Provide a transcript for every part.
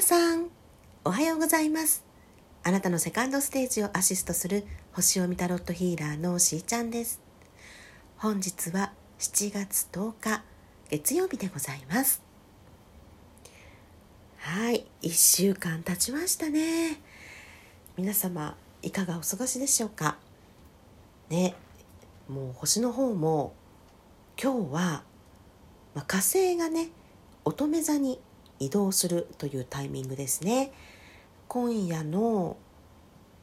皆さんおはようございます。あなたのセカンドステージをアシストする星を見タロットヒーラーのしーちゃんです。本日は7月10日月曜日でございます。はい1週間経ちましたね。皆様いかがお過ごしでしょうか？ねもう星の方も今日は、まあ、火星がね乙女座に移動するというタイミングですね。今夜の、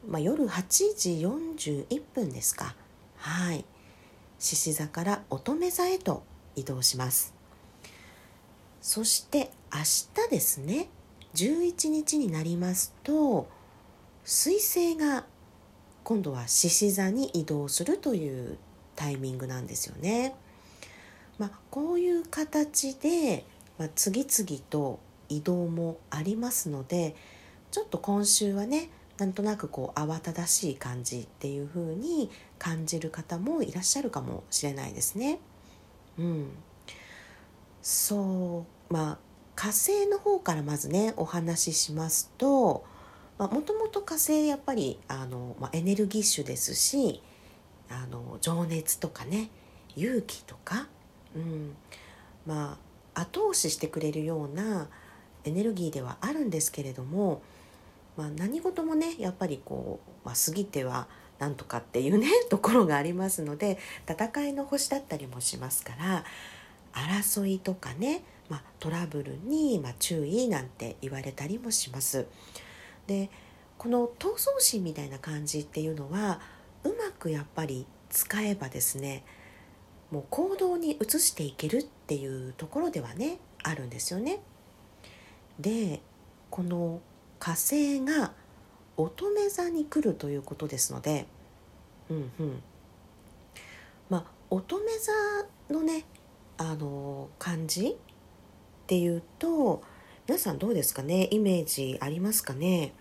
まあ、夜8時41分ですか。はい。獅子座から乙女座へと移動します。そして明日ですね。11日になりますと水星が今度は獅子座に移動するというタイミングなんですよね。まあ、こういう形で、まあ、次々と移動もありますのでちょっと今週はねなんとなくこう慌ただしい感じっていう風に感じる方もいらっしゃるかもしれないですね。うん、そう。まあ火星の方からまずねお話ししますともともと火星やっぱりあの、まあ、エネルギッシュですしあの情熱とかね勇気とか、うん、まあ後押ししてくれるようなエネルギーではあるんですけれども、まあ、何事もねやっぱりこう、まあ、過ぎてはなんとかっていうね ところがありますので戦いの星だったりもしますから争いとかね、まあ、トラブルに、ま注意なんて言われたりもします。でこの闘争心みたいな感じっていうのはうまくやっぱり使えばですねもう行動に移していけるっていうところではねあるんですよね。でこの火星が乙女座に来るということですのでうんうん。まあ乙女座のねあの感じっていうと皆さんどうですかね？イメージありますかね？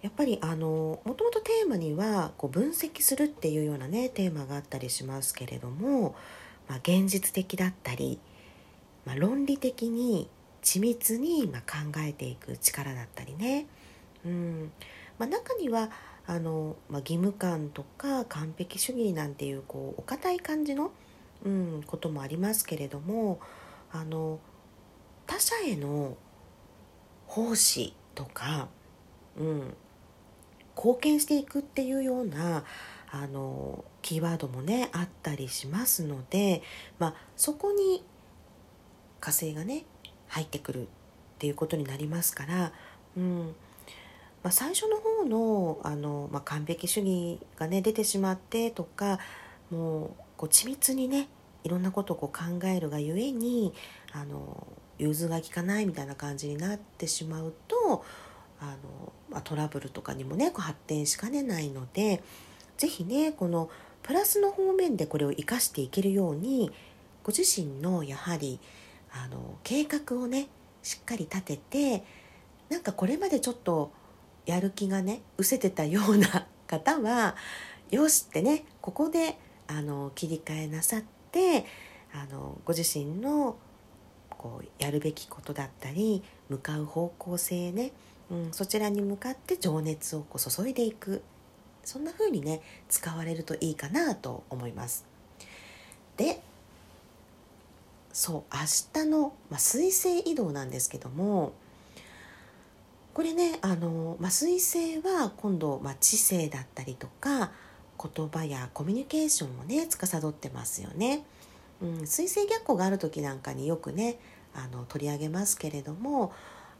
やっぱりあのもともとテーマにはこう分析するっていうようなねテーマがあったりしますけれども、まあ、現実的だったり、まあ、論理的に緻密にま考えていく力だったりね、うん。まあ、中にはあの、まあ、義務感とか完璧主義なんていうこうお堅い感じの、うん、こともありますけれどもあの他者への奉仕とか、うん、貢献していくっていうようなあのキーワードもねあったりしますので、まあ、そこに火星がね入ってくるっていうことになりますから、うん。まあ、最初の方のあの、まあ、完璧主義がね出てしまってとかもうこう緻密にねいろんなことをこう考えるがゆえにあの融通が利かないみたいな感じになってしまうとあの、まあ、トラブルとかにもねこう発展しかねないので是非ねこのプラスの方面でこれを生かしていけるようにご自身のやはりあの計画をねしっかり立ててなんかこれまでちょっとやる気がね失せてたような 方はよしってねここであの切り替えなさってあのご自身のこうやるべきことだったり向かう方向性ねうん、そちらに向かって情熱をこう注いでいくそんな風にね使われるといいかなと思います。でそう明日の、まあ、水星移動なんですけどもこれねあの、まあ、水星は今度、まあ、知性だったりとか言葉やコミュニケーションをね司ってますよね。うん、水星逆行がある時なんかによくねあの取り上げますけれども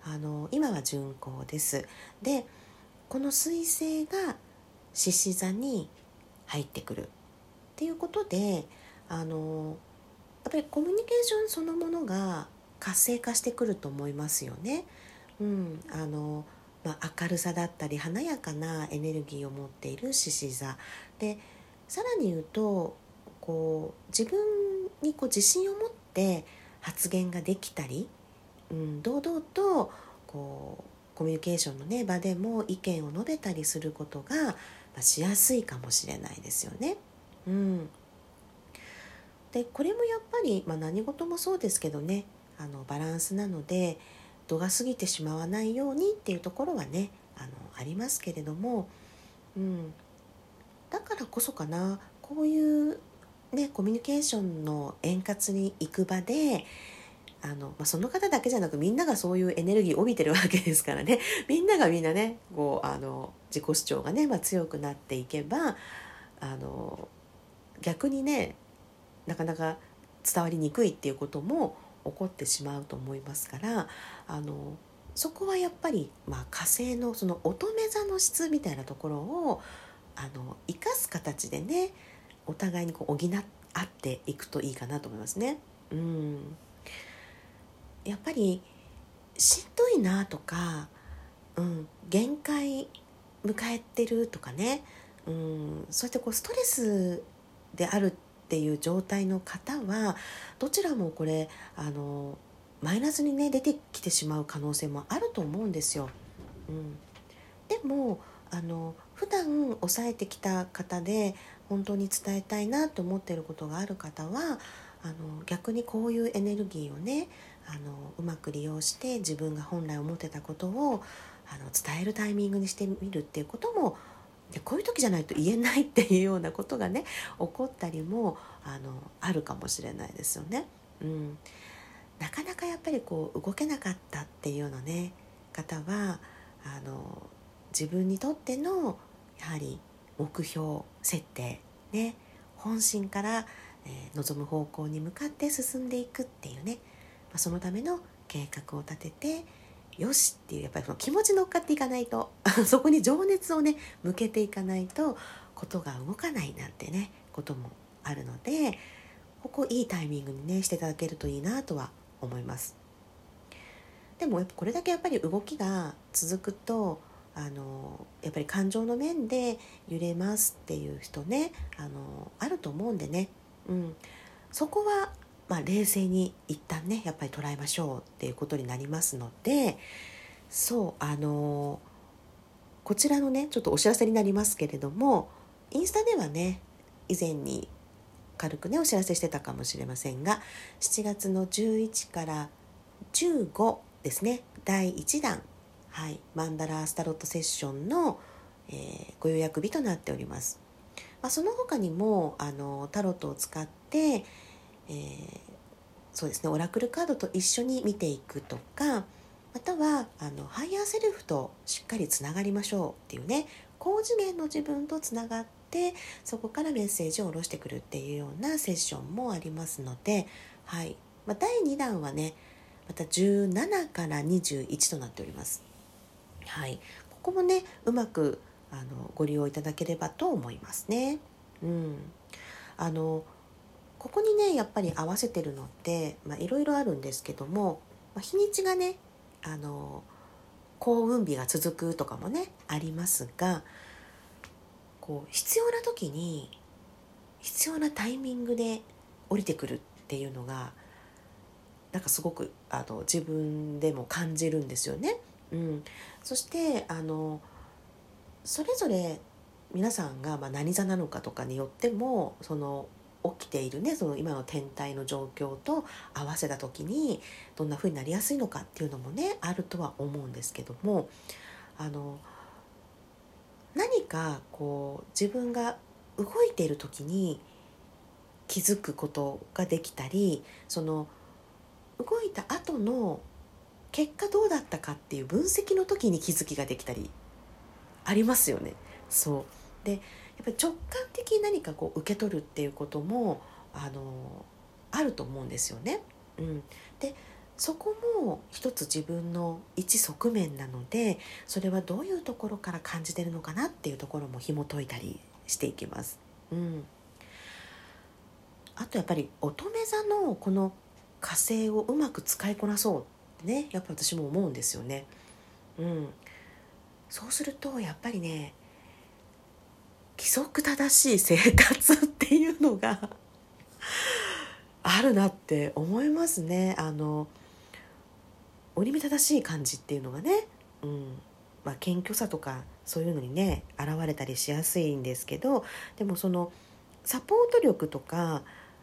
あの今は巡行ですでこの彗星が獅子座に入ってくるっていうことであのっぱりコミュニケーションそのものが活性化してくると思いますよね。うんあのまあ、明るさだったり華やかなエネルギーを持っている獅子座でさらに言うとこう自分にこう自信を持って発言ができたりうん、堂々とこうコミュニケーションの、ね、場でも意見を述べたりすることが、まあ、しやすいかもしれないですよね。うん、でこれもやっぱり、まあ、何事もそうですけどねあのバランスなので度が過ぎてしまわないようにっていうところはねあのありますけれども、うん、だからこそかなこういうねコミュニケーションの円滑に行く場であの、まあ、その方だけじゃなくみんながそういうエネルギーを帯びてるわけですからね。みんながみんなねこうあの自己主張がね、まあ、強くなっていけばあの逆にねなかなか伝わりにくいっていうことも起こってしまうと思いますからあのそこはやっぱり、まあ、火星のその乙女座の質みたいなところをあの生かす形でねお互いにこう補っていくといいかなと思いますね。うんやっぱりしんどいなとか、うん、限界迎えてるとかね、うん、そうやってこうストレスであるってっていう状態の方はどちらもこれあのマイナスにね出てきてしまう可能性もあると思うんですよ。うん、でもあの普段抑えてきた方で本当に伝えたいなと思っていることがある方はあの逆にこういうエネルギーをねあのうまく利用して自分が本来思ってたことをあの伝えるタイミングにしてみるっていうこともでこういう時じゃないと言えないっていうようなことがね起こったりもあのあるかもしれないですよね。うん、なかなかやっぱりこう動けなかったっていうようなね方はあの自分にとってのやはり目標設定ね本心から、えー、望む方向に向かって進んでいくっていうねまあ、そのための計画を立ててよしっていうやっぱりその気持ち乗っかっていかないと そこに情熱をね向けていかないとことが動かないなんてねこともあるのでここいいタイミングにねしていただけるといいなとは思います。でもやっぱこれだけやっぱり動きが続くとあのやっぱり感情の面で揺れますっていう人ねあのあると思うんでね、うん、そこはまあ、冷静に一旦ねやっぱり捉えましょうっていうことになりますのでそうあのこちらのねちょっとお知らせになりますけれどもインスタではね以前に軽くねお知らせしてたかもしれませんが7月の11から15ですね第1弾、はい、マンダラースタロットセッションの、えー、ご予約日となっております。まあ、その他にもあのタロットを使ってえー、そうですねオラクルカードと一緒に見ていくとかまたはあのハイヤーセルフとしっかりつながりましょうっていうね高次元の自分とつながってそこからメッセージを下ろしてくるっていうようなセッションもありますので、はいまあ、第2弾はねまた17から21となっております。はい、ここもねうまくあのご利用いただければと思いますね。うん、あのここにねやっぱり合わせてるのっていろいろあるんですけども、まあ、日にちがねあの幸運日が続くとかもねありますがこう必要な時に必要なタイミングで降りてくるっていうのがなんかすごくあの自分でも感じるんですよね。うん、そしてあのそれぞれ皆さんがま何座なのかとかによってもその起きているねその今の天体の状況と合わせた時にどんな風になりやすいのかっていうのもねあるとは思うんですけどもあの何かこう自分が動いている時に気づくことができたりその動いた後の結果どうだったかっていう分析の時に気づきができたりありますよね。そうでやっぱり直感的に何かこう受け取るっていうこともあのあると思うんですよね。うん、でそこも一つ自分の一側面なのでそれはどういうところから感じてるのかなっていうところも紐解いたりしていきます。うん、あとやっぱり乙女座のこの火星をうまく使いこなそうってねやっぱ私も思うんですよね。うん、そうするとやっぱりね規則正しい生活っていうのが あるなって思いますね。あの折り目正しい感じっていうのがね、うんまあ、謙虚さとかそういうのにね現れたりしやすいんですけどでもそのサポート力とか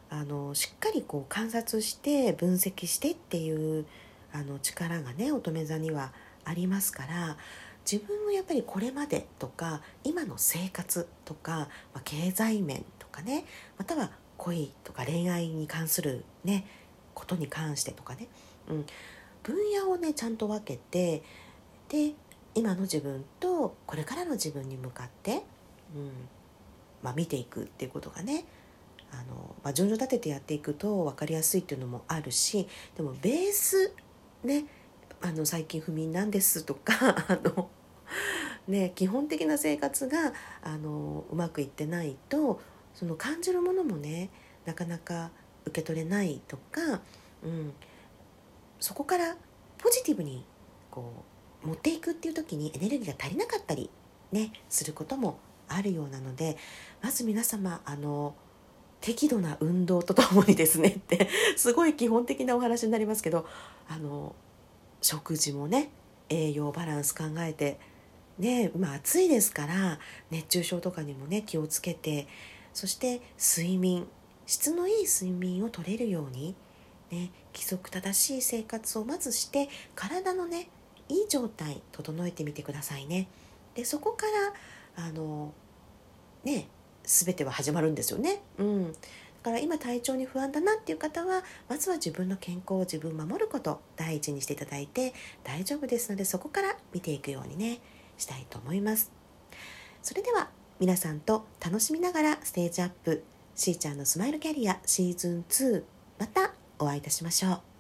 あのしっかりこう観察して分析してっていうあの力がね乙女座にはありますから自分のやっぱりこれまでとか今の生活とか、まあ、経済面とかねまたは恋とか恋愛に関するねことに関してとかね、うん、分野をねちゃんと分けてで今の自分とこれからの自分に向かって、うんまあ、見ていくっていうことがねあの、まあ、順序立ててやっていくと分かりやすいっていうのもあるしでもベースねあの最近不眠なんですとか あの、ね、基本的な生活があのうまくいってないとその感じるものもねなかなか受け取れないとか、うん、そこからポジティブにこう持っていくっていう時にエネルギーが足りなかったりねすることもあるようなのでまず皆様あの適度な運動とともにですねってすごい基本的なお話になりますけどあの食事もね栄養バランス考えてね今暑いですから熱中症とかにもね気をつけてそして睡眠質のいい睡眠をとれるように、ね、規則正しい生活をまずして体のねいい状態整えてみてくださいね。でそこからあのね全ては始まるんですよね。うん、から今体調に不安だなっていう方はまずは自分の健康を自分守ること第一にしていただいて大丈夫ですのでそこから見ていくようにねしたいと思います。それでは皆さんと楽しみながらステージアップしーちゃんのスマイルキャリアシーズン2またお会いいたしましょう。